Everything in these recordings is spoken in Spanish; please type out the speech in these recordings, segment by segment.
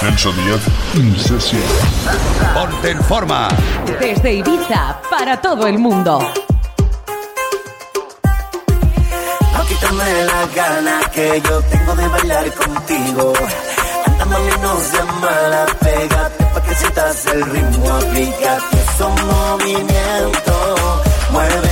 Celso Díaz In Session. Ponte en forma. Desde Ibiza para todo el mundo. No quítame las ganas que yo tengo de bailar contigo. Anda mami, no seas mala, pégate pa' que sientas el ritmo. Aplícate esos movimientos. Mueve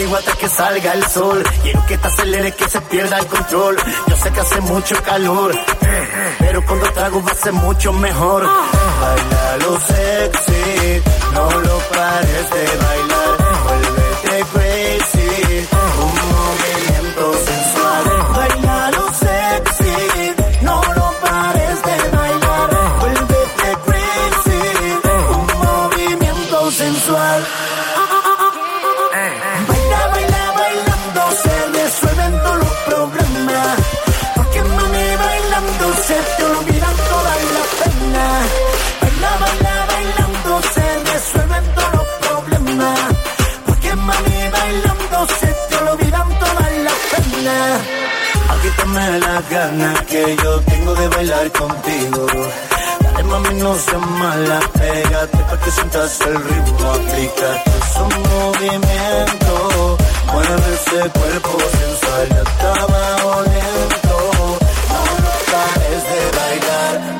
contigo hasta que salga el sol. Quiero que te aceleres, que se pierda el control. Yo sé que hace mucho calor, pero cuando trago va a ser mucho mejor. Baila lo sexy, no lo pares de bailar. ganas que yo tengo de bailar contigo. Dale mami, no seas mala, pégate para que sientas el ritmo. Aplica tus movimientos, mueve ese cuerpo sensual hasta abajo lento. No, no pares de bailar.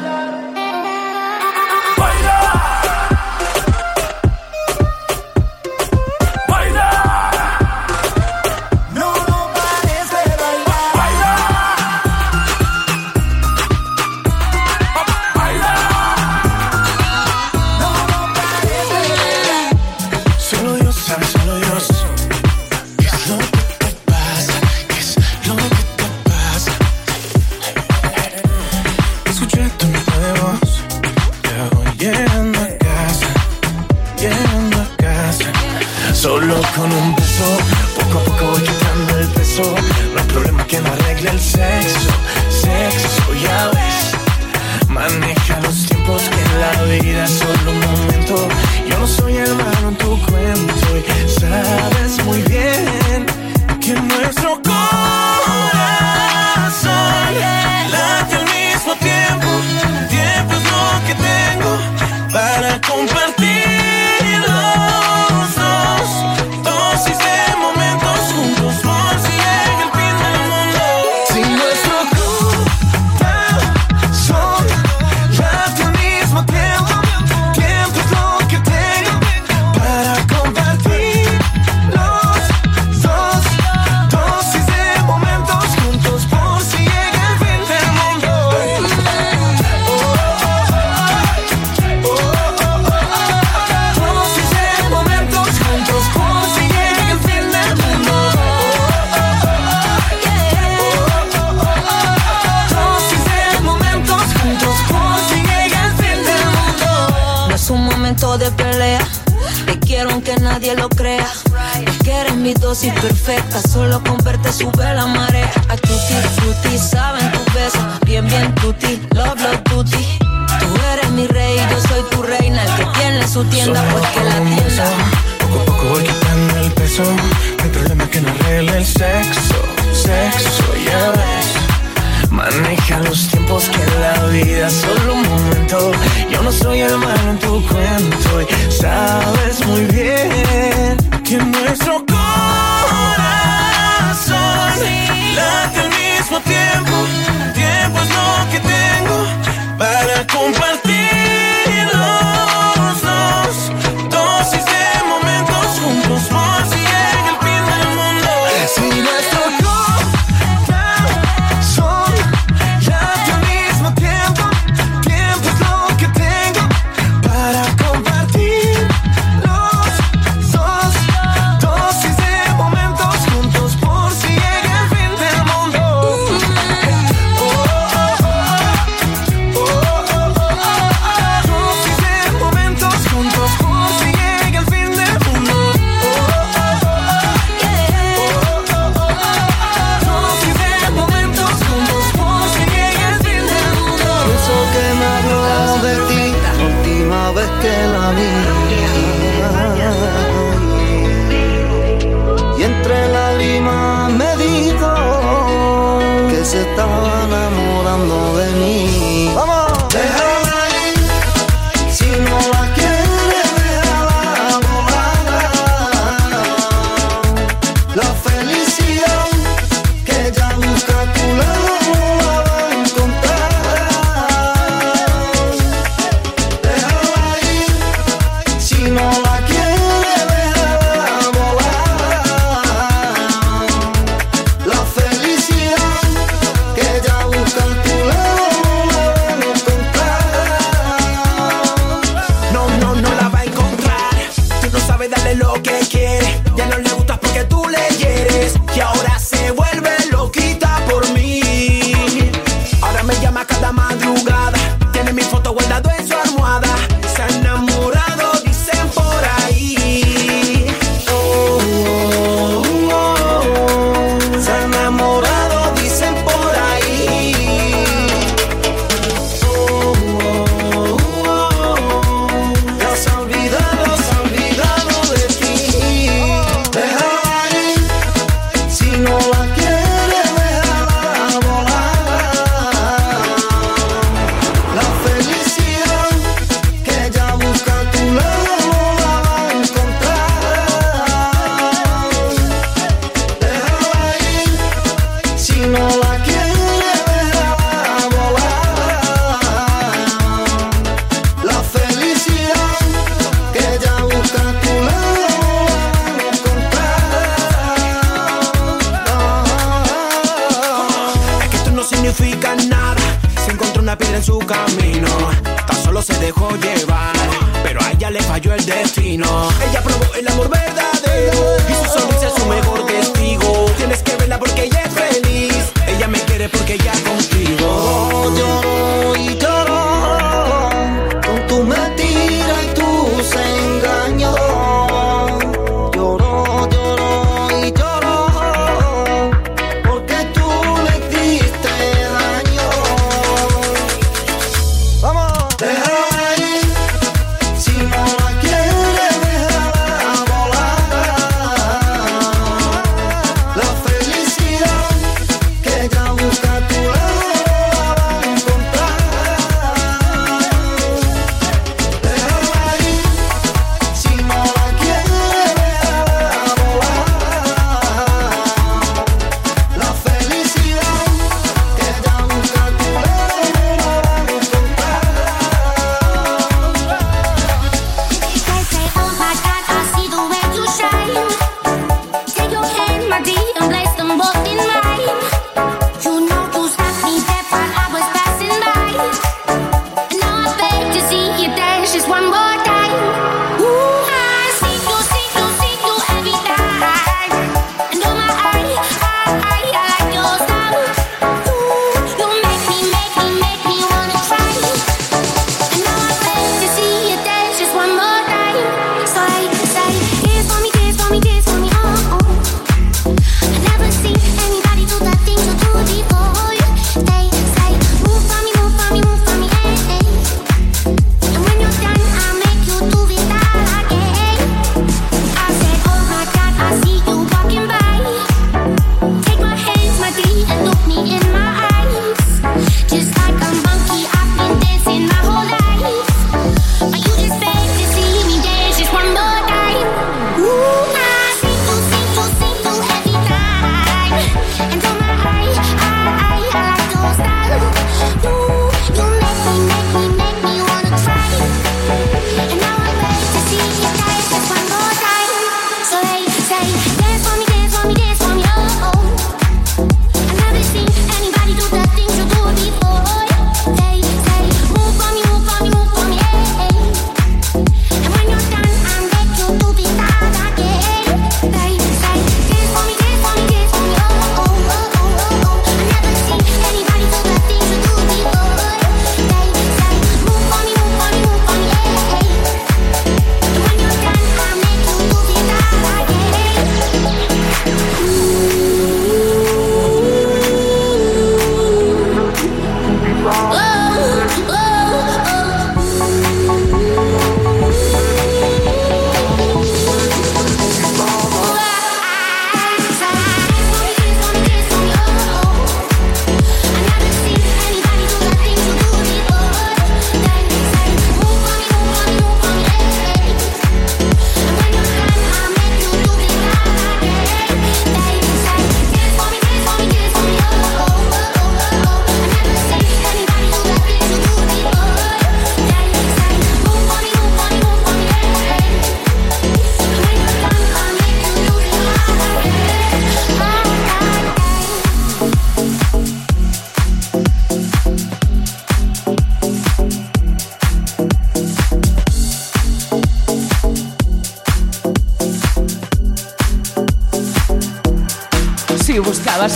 los tiempos que la vida solo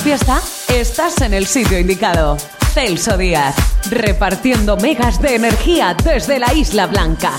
fiesta, estás en el sitio indicado. Celso Díaz, repartiendo megas de energía desde la Isla Blanca.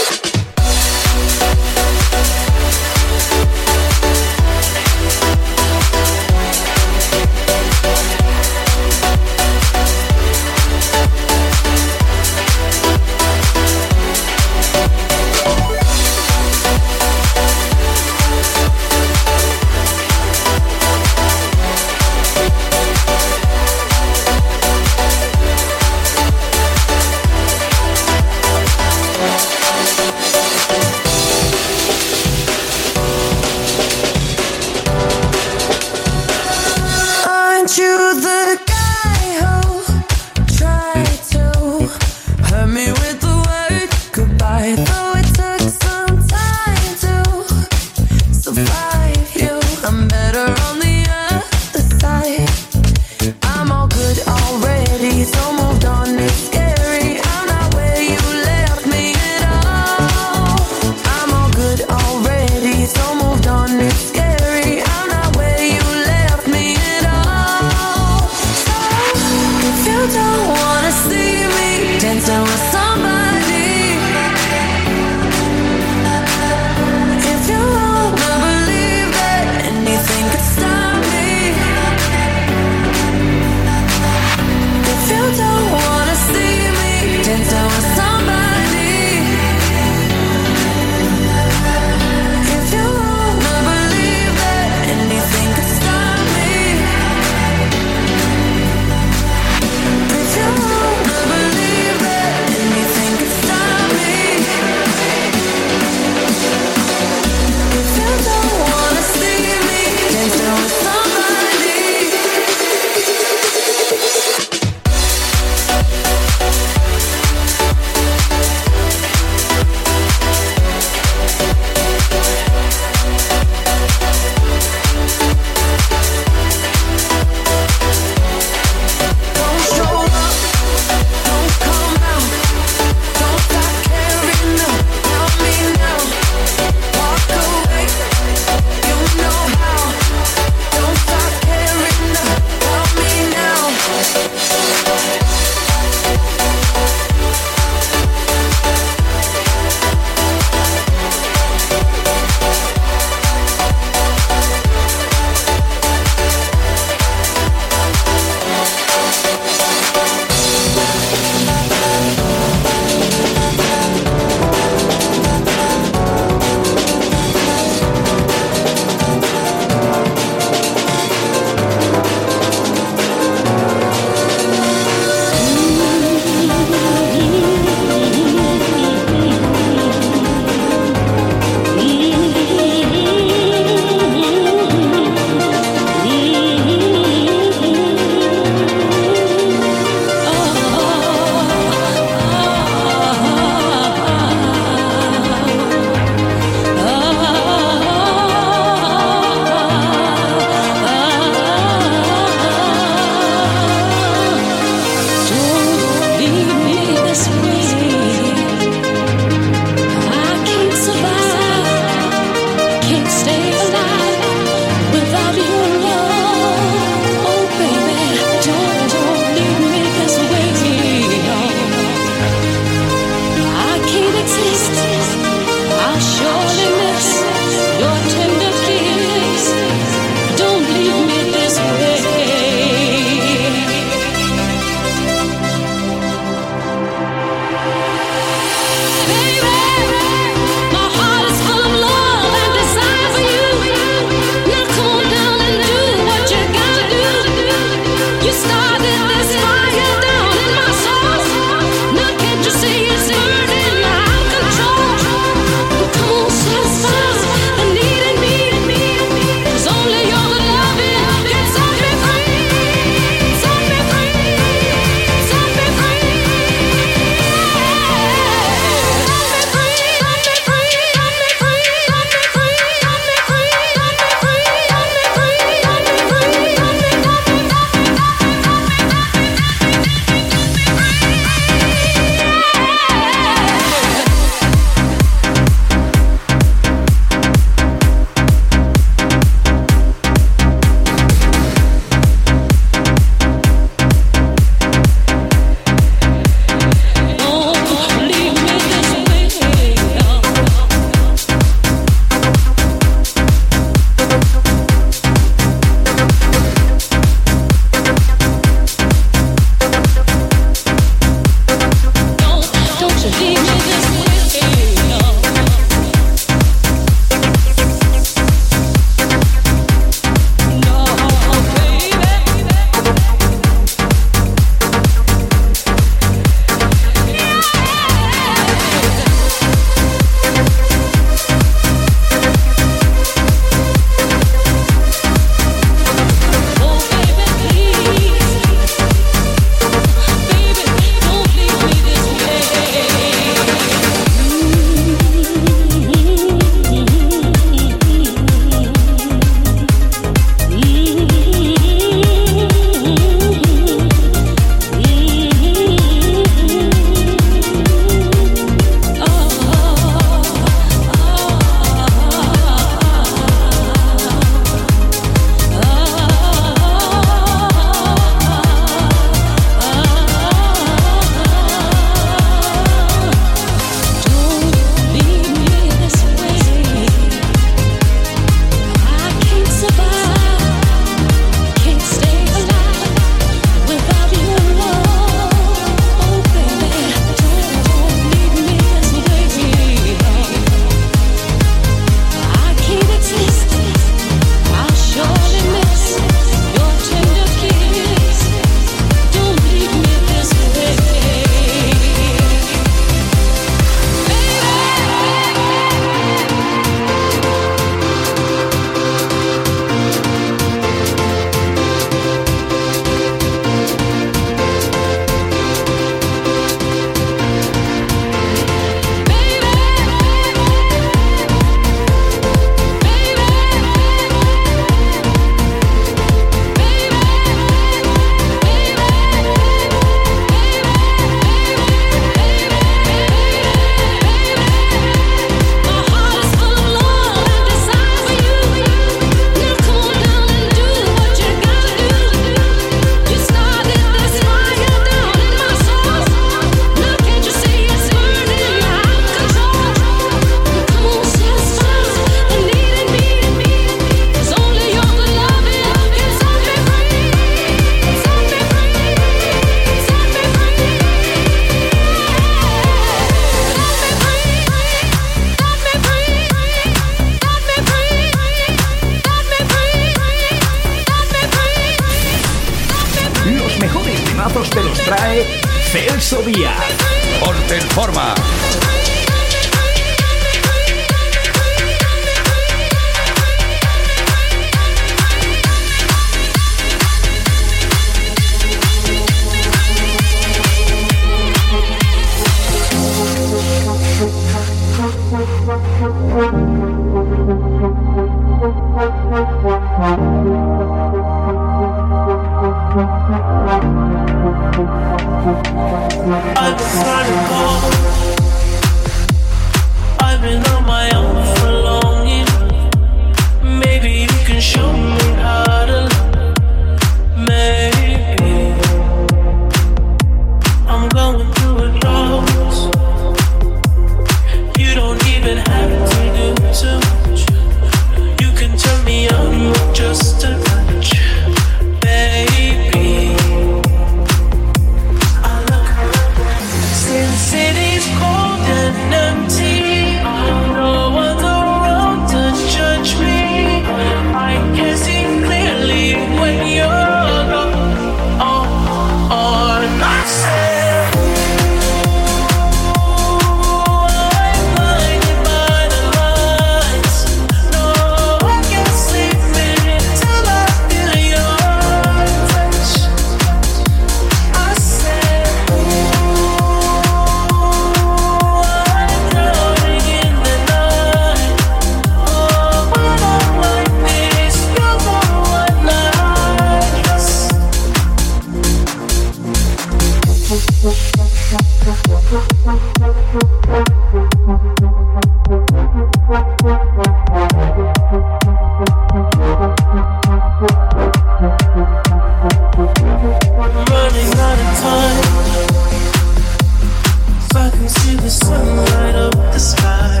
see the sunlight up the sky.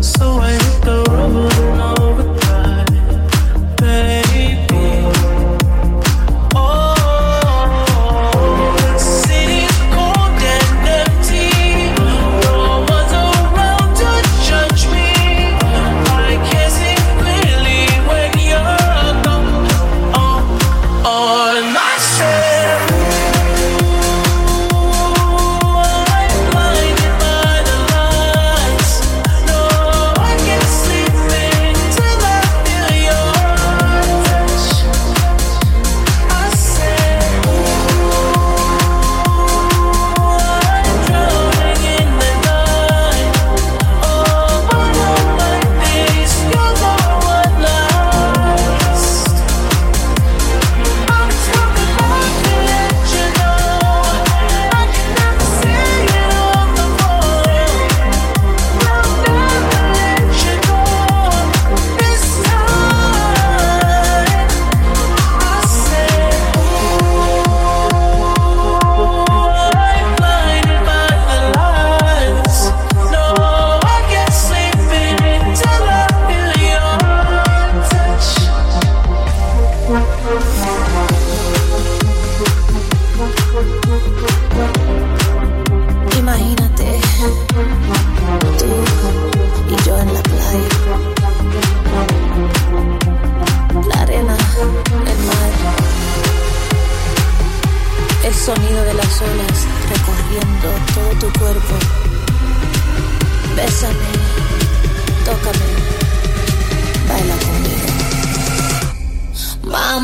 So I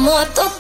amor total.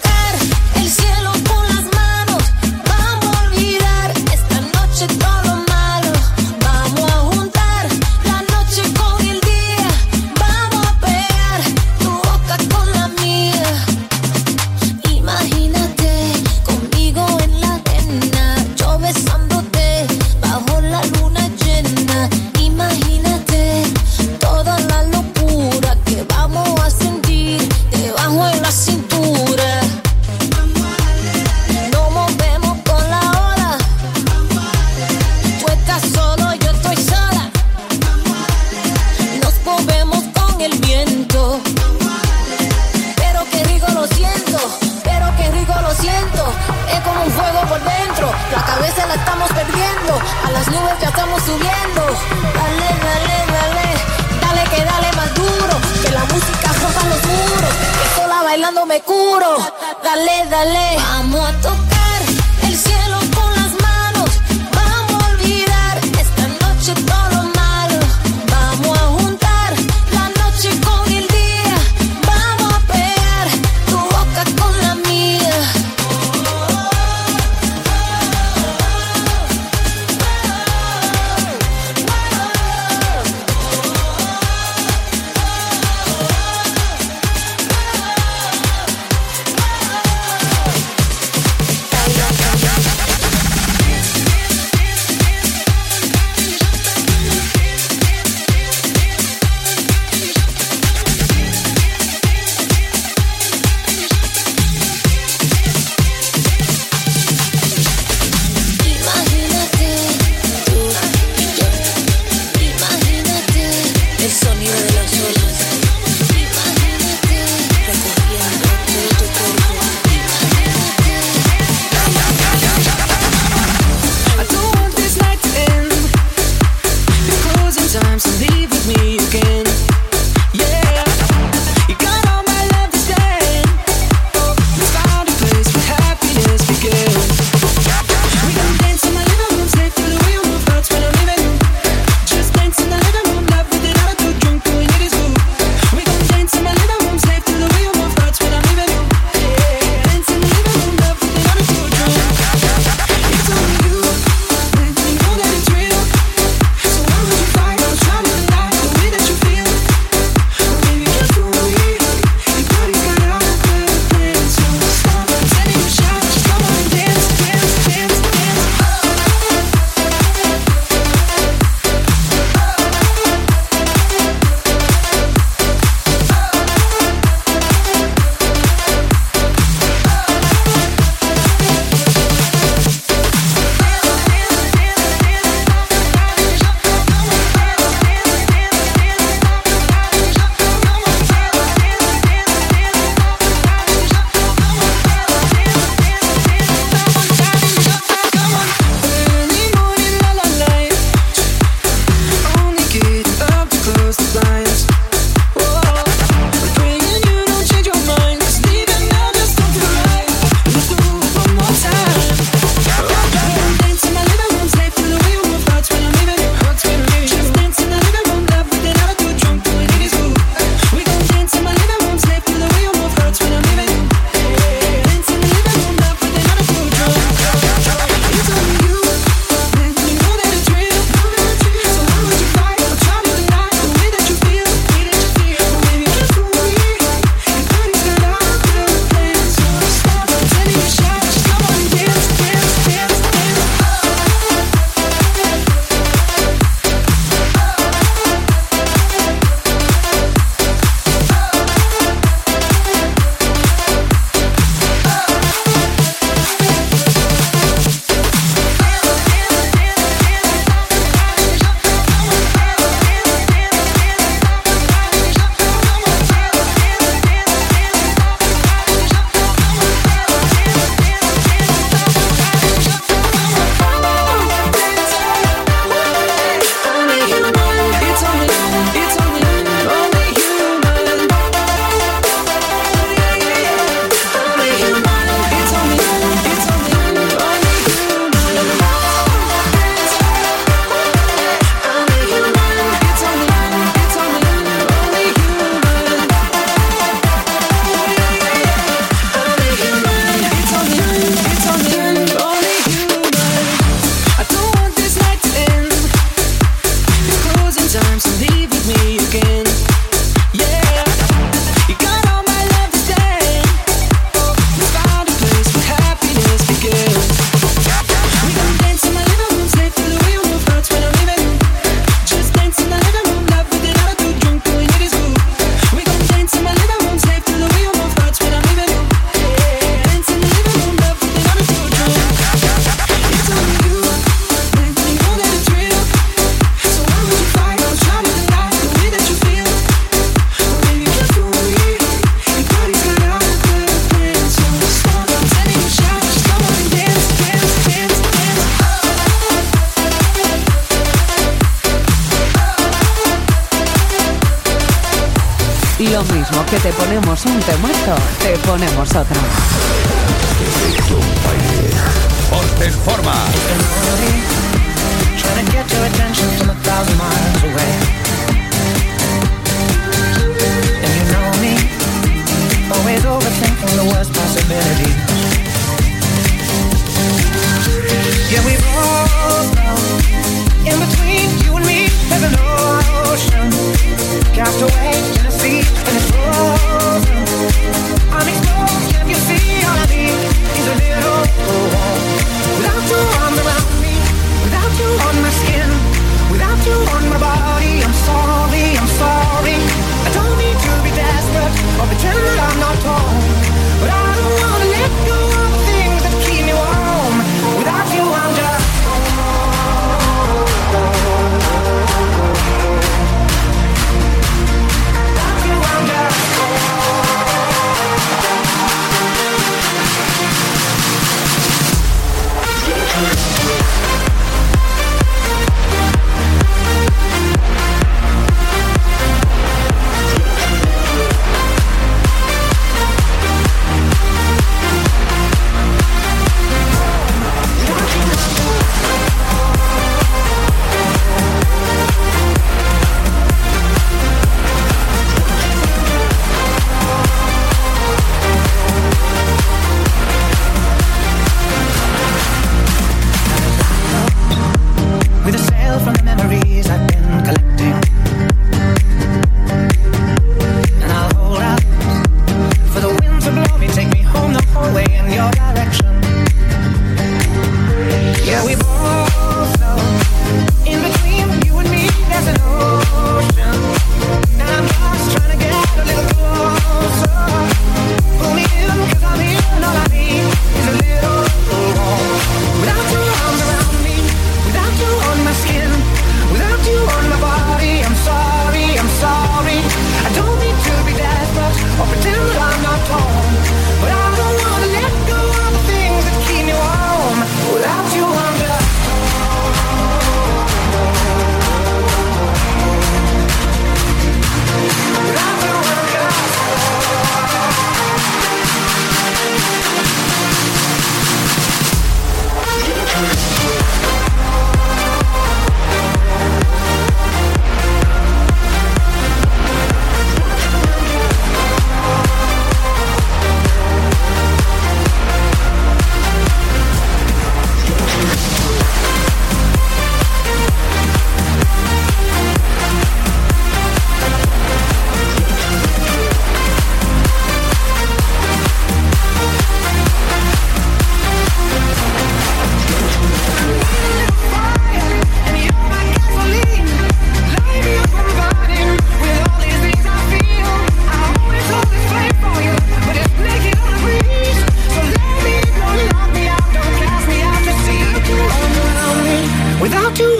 Que te ponemos un temazo, te ponemos otro. Ponte en forma. Trying to get your attention from a thousand miles away. And you know me, always overthinking the worst possibilities. Yeah, we know. In between you and me, there's an ocean. Little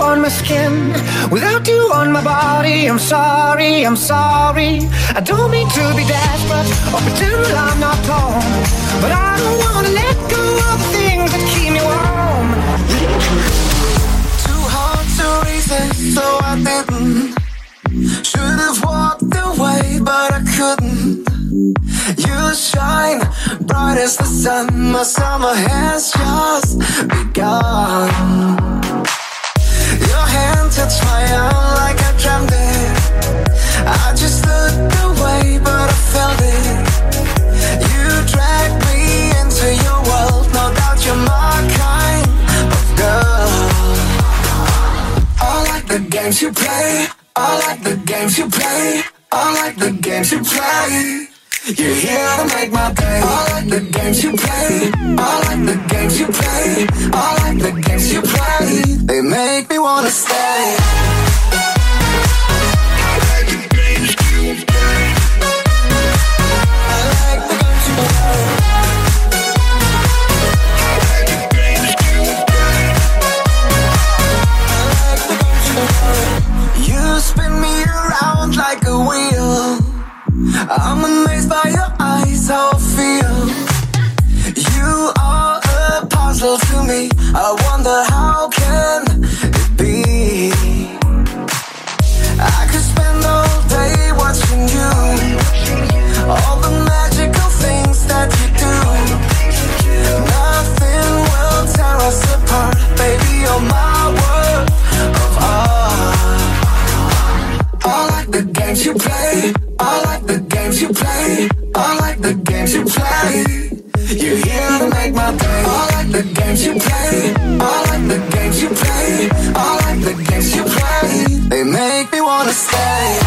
on my skin, without you on my body, I'm sorry, I'm sorry. I don't mean to be desperate or pretend that I'm not torn, but I don't wanna let go of the things that keep me warm. Too hard to resist, so I didn't. Should've walked away, but I couldn't. You shine bright as the sun. My summer has just begun. My like I dreamt it. I just looked away, but I felt it. You dragged me into your world. No doubt you're my kind of girl. I like the games you play. I like the games you play. I like the games you play. You're here to make my day. I like the games you play. I like the games you play. I like the games you play. They make me wanna stay. You spin me around like a wheel. I'm your all feel. You are a puzzle to me. I wonder how can it be? I could spend all day watching you. All the magical things that you do. Nothing will tear us apart, baby. You're my world of art. I like the games you play. I like the games you play. I like the games you play. You're here to make my day. I like the games you play. I like the games you play. I like the games you play. They make me wanna stay.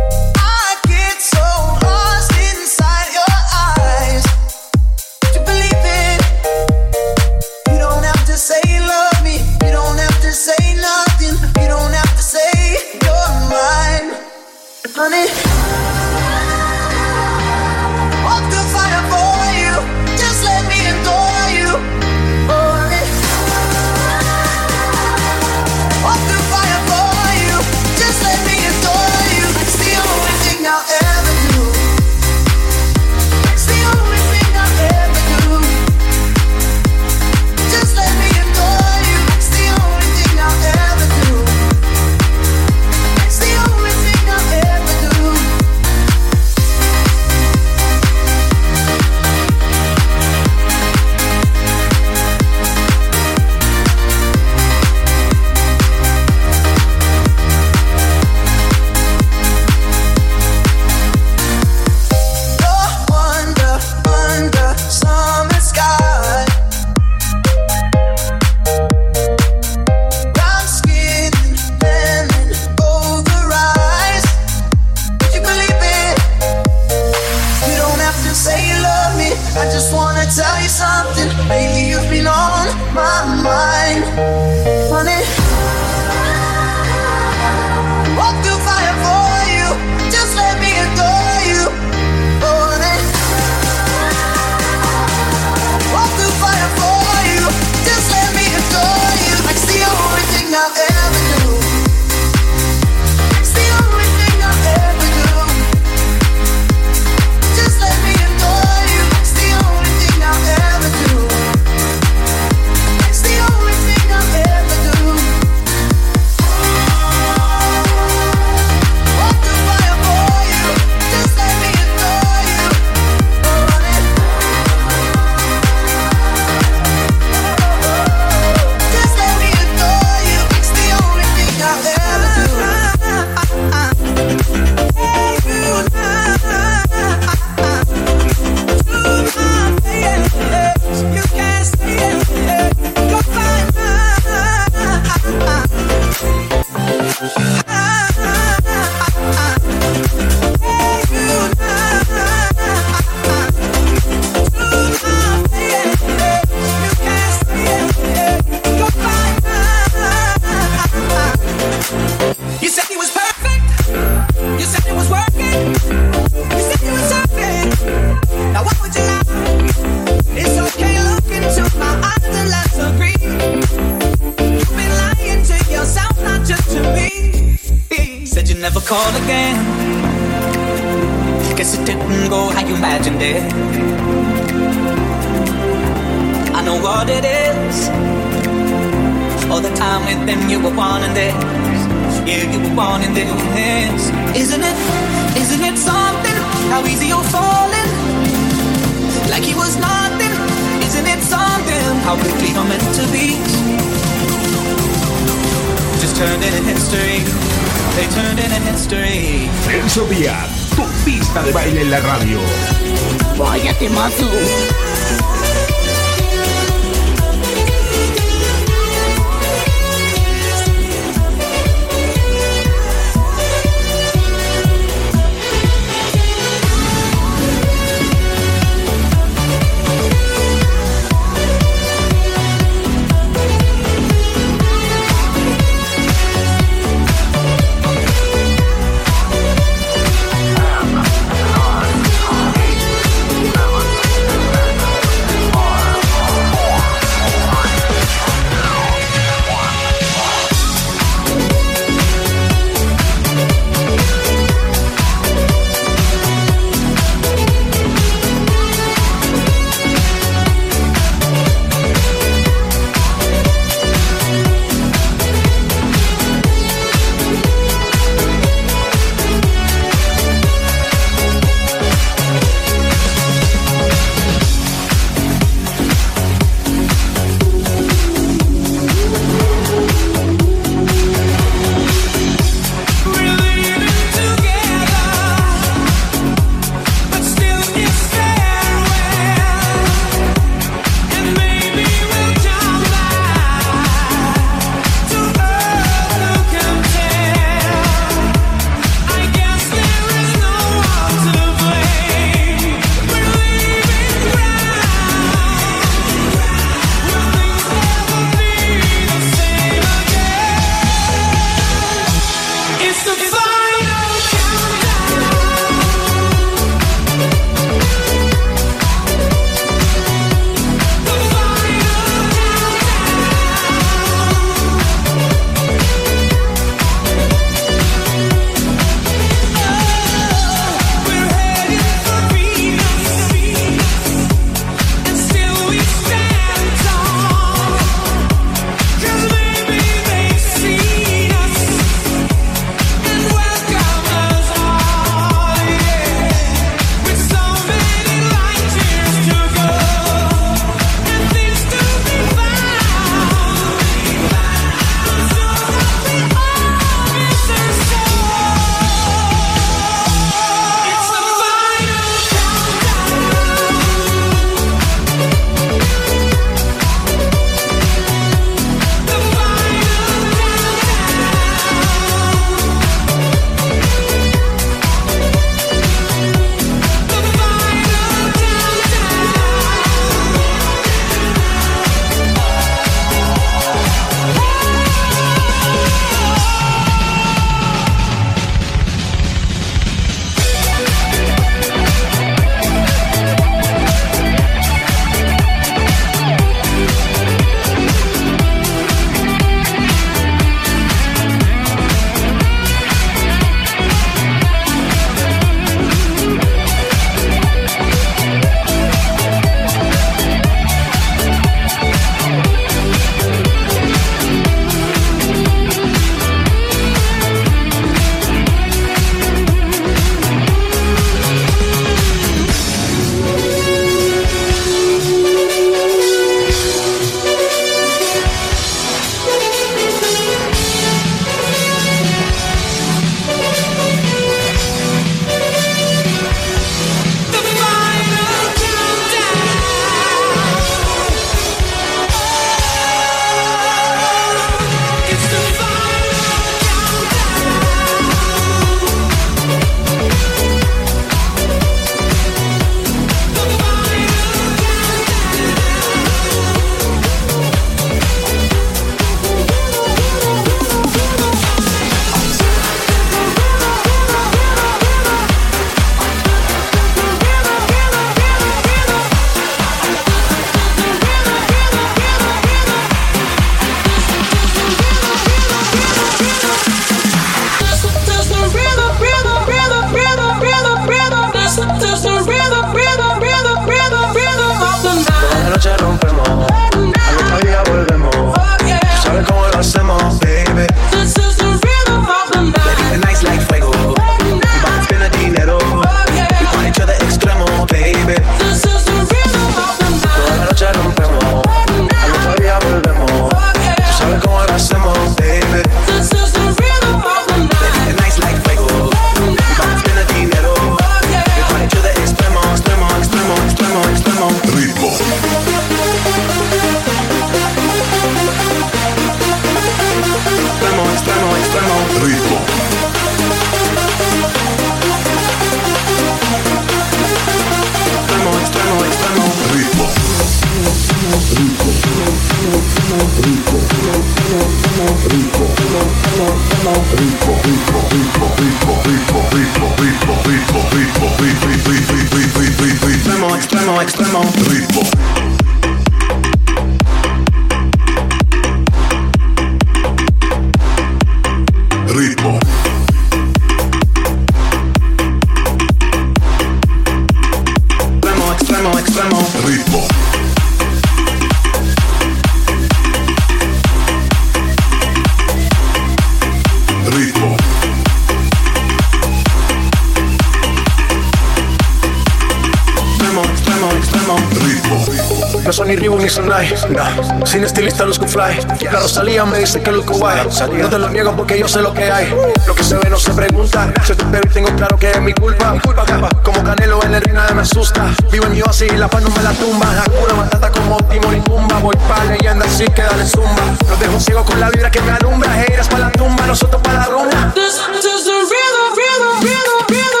Sin estilista luzco fly. La Rosalía me dice que luzco guay. No te lo niego porque yo sé lo que hay. Lo que se ve no se pregunta. Se te veo y tengo claro que es mi culpa. Mi culpa, Como Canelo en el ring me asusta. Vivo en yo así y la paz no me la tumba. La cura matata como Timor y Pumba. Voy pa' leyenda así que dale zumba. Los dejo ciego con la vibra que me alumbra. Heiras pa' la tumba, nosotros pa' la rumba. This, is the rhythm, rhythm, rhythm, rhythm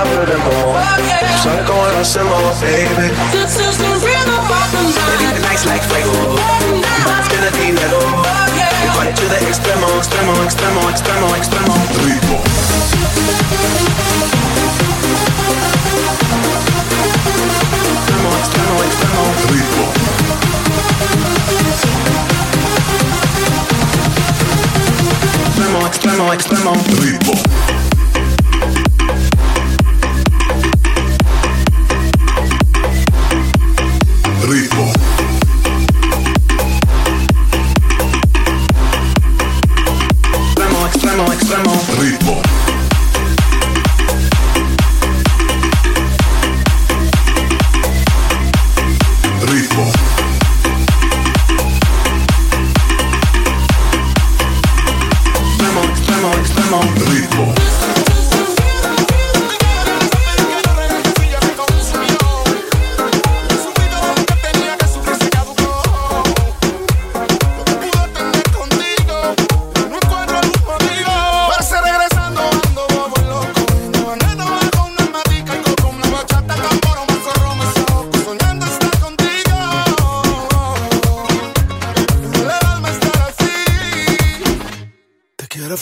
More, for them all. Keeps on going on some more, baby. This is the rhythm of the night. the nights like fuego. Más que dinero. We fight to the extremo, extremo, extremo, extremo, extremo. Rico. Extremo, extremo, extremo. extremo. Extremo, extremo, extremo. extremo. ritmo.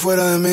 fuera de mí.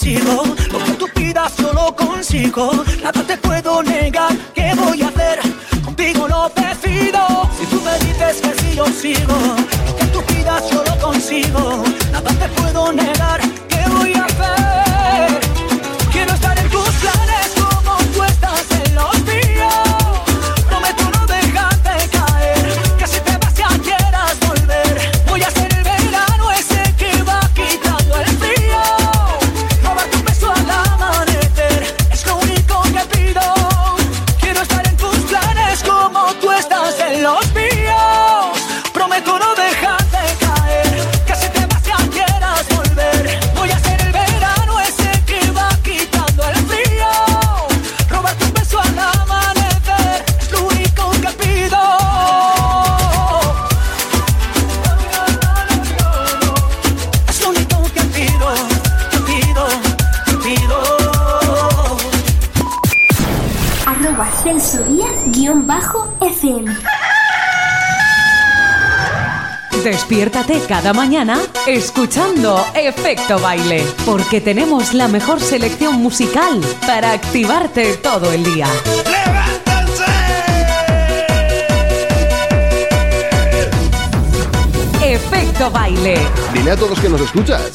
sigo, lo que tú pidas yo lo consigo. Nada te puedo negar, ¿qué voy a hacer? Contigo lo decido. Si tú me dices que sí, yo sigo, lo que tú pidas yo lo consigo. Nada te puedo negar. Despiértate cada mañana escuchando Efecto Baile, porque tenemos la mejor selección musical para activarte todo el día. ¡Levántense! Efecto Baile. Dile a todos que nos escuchas.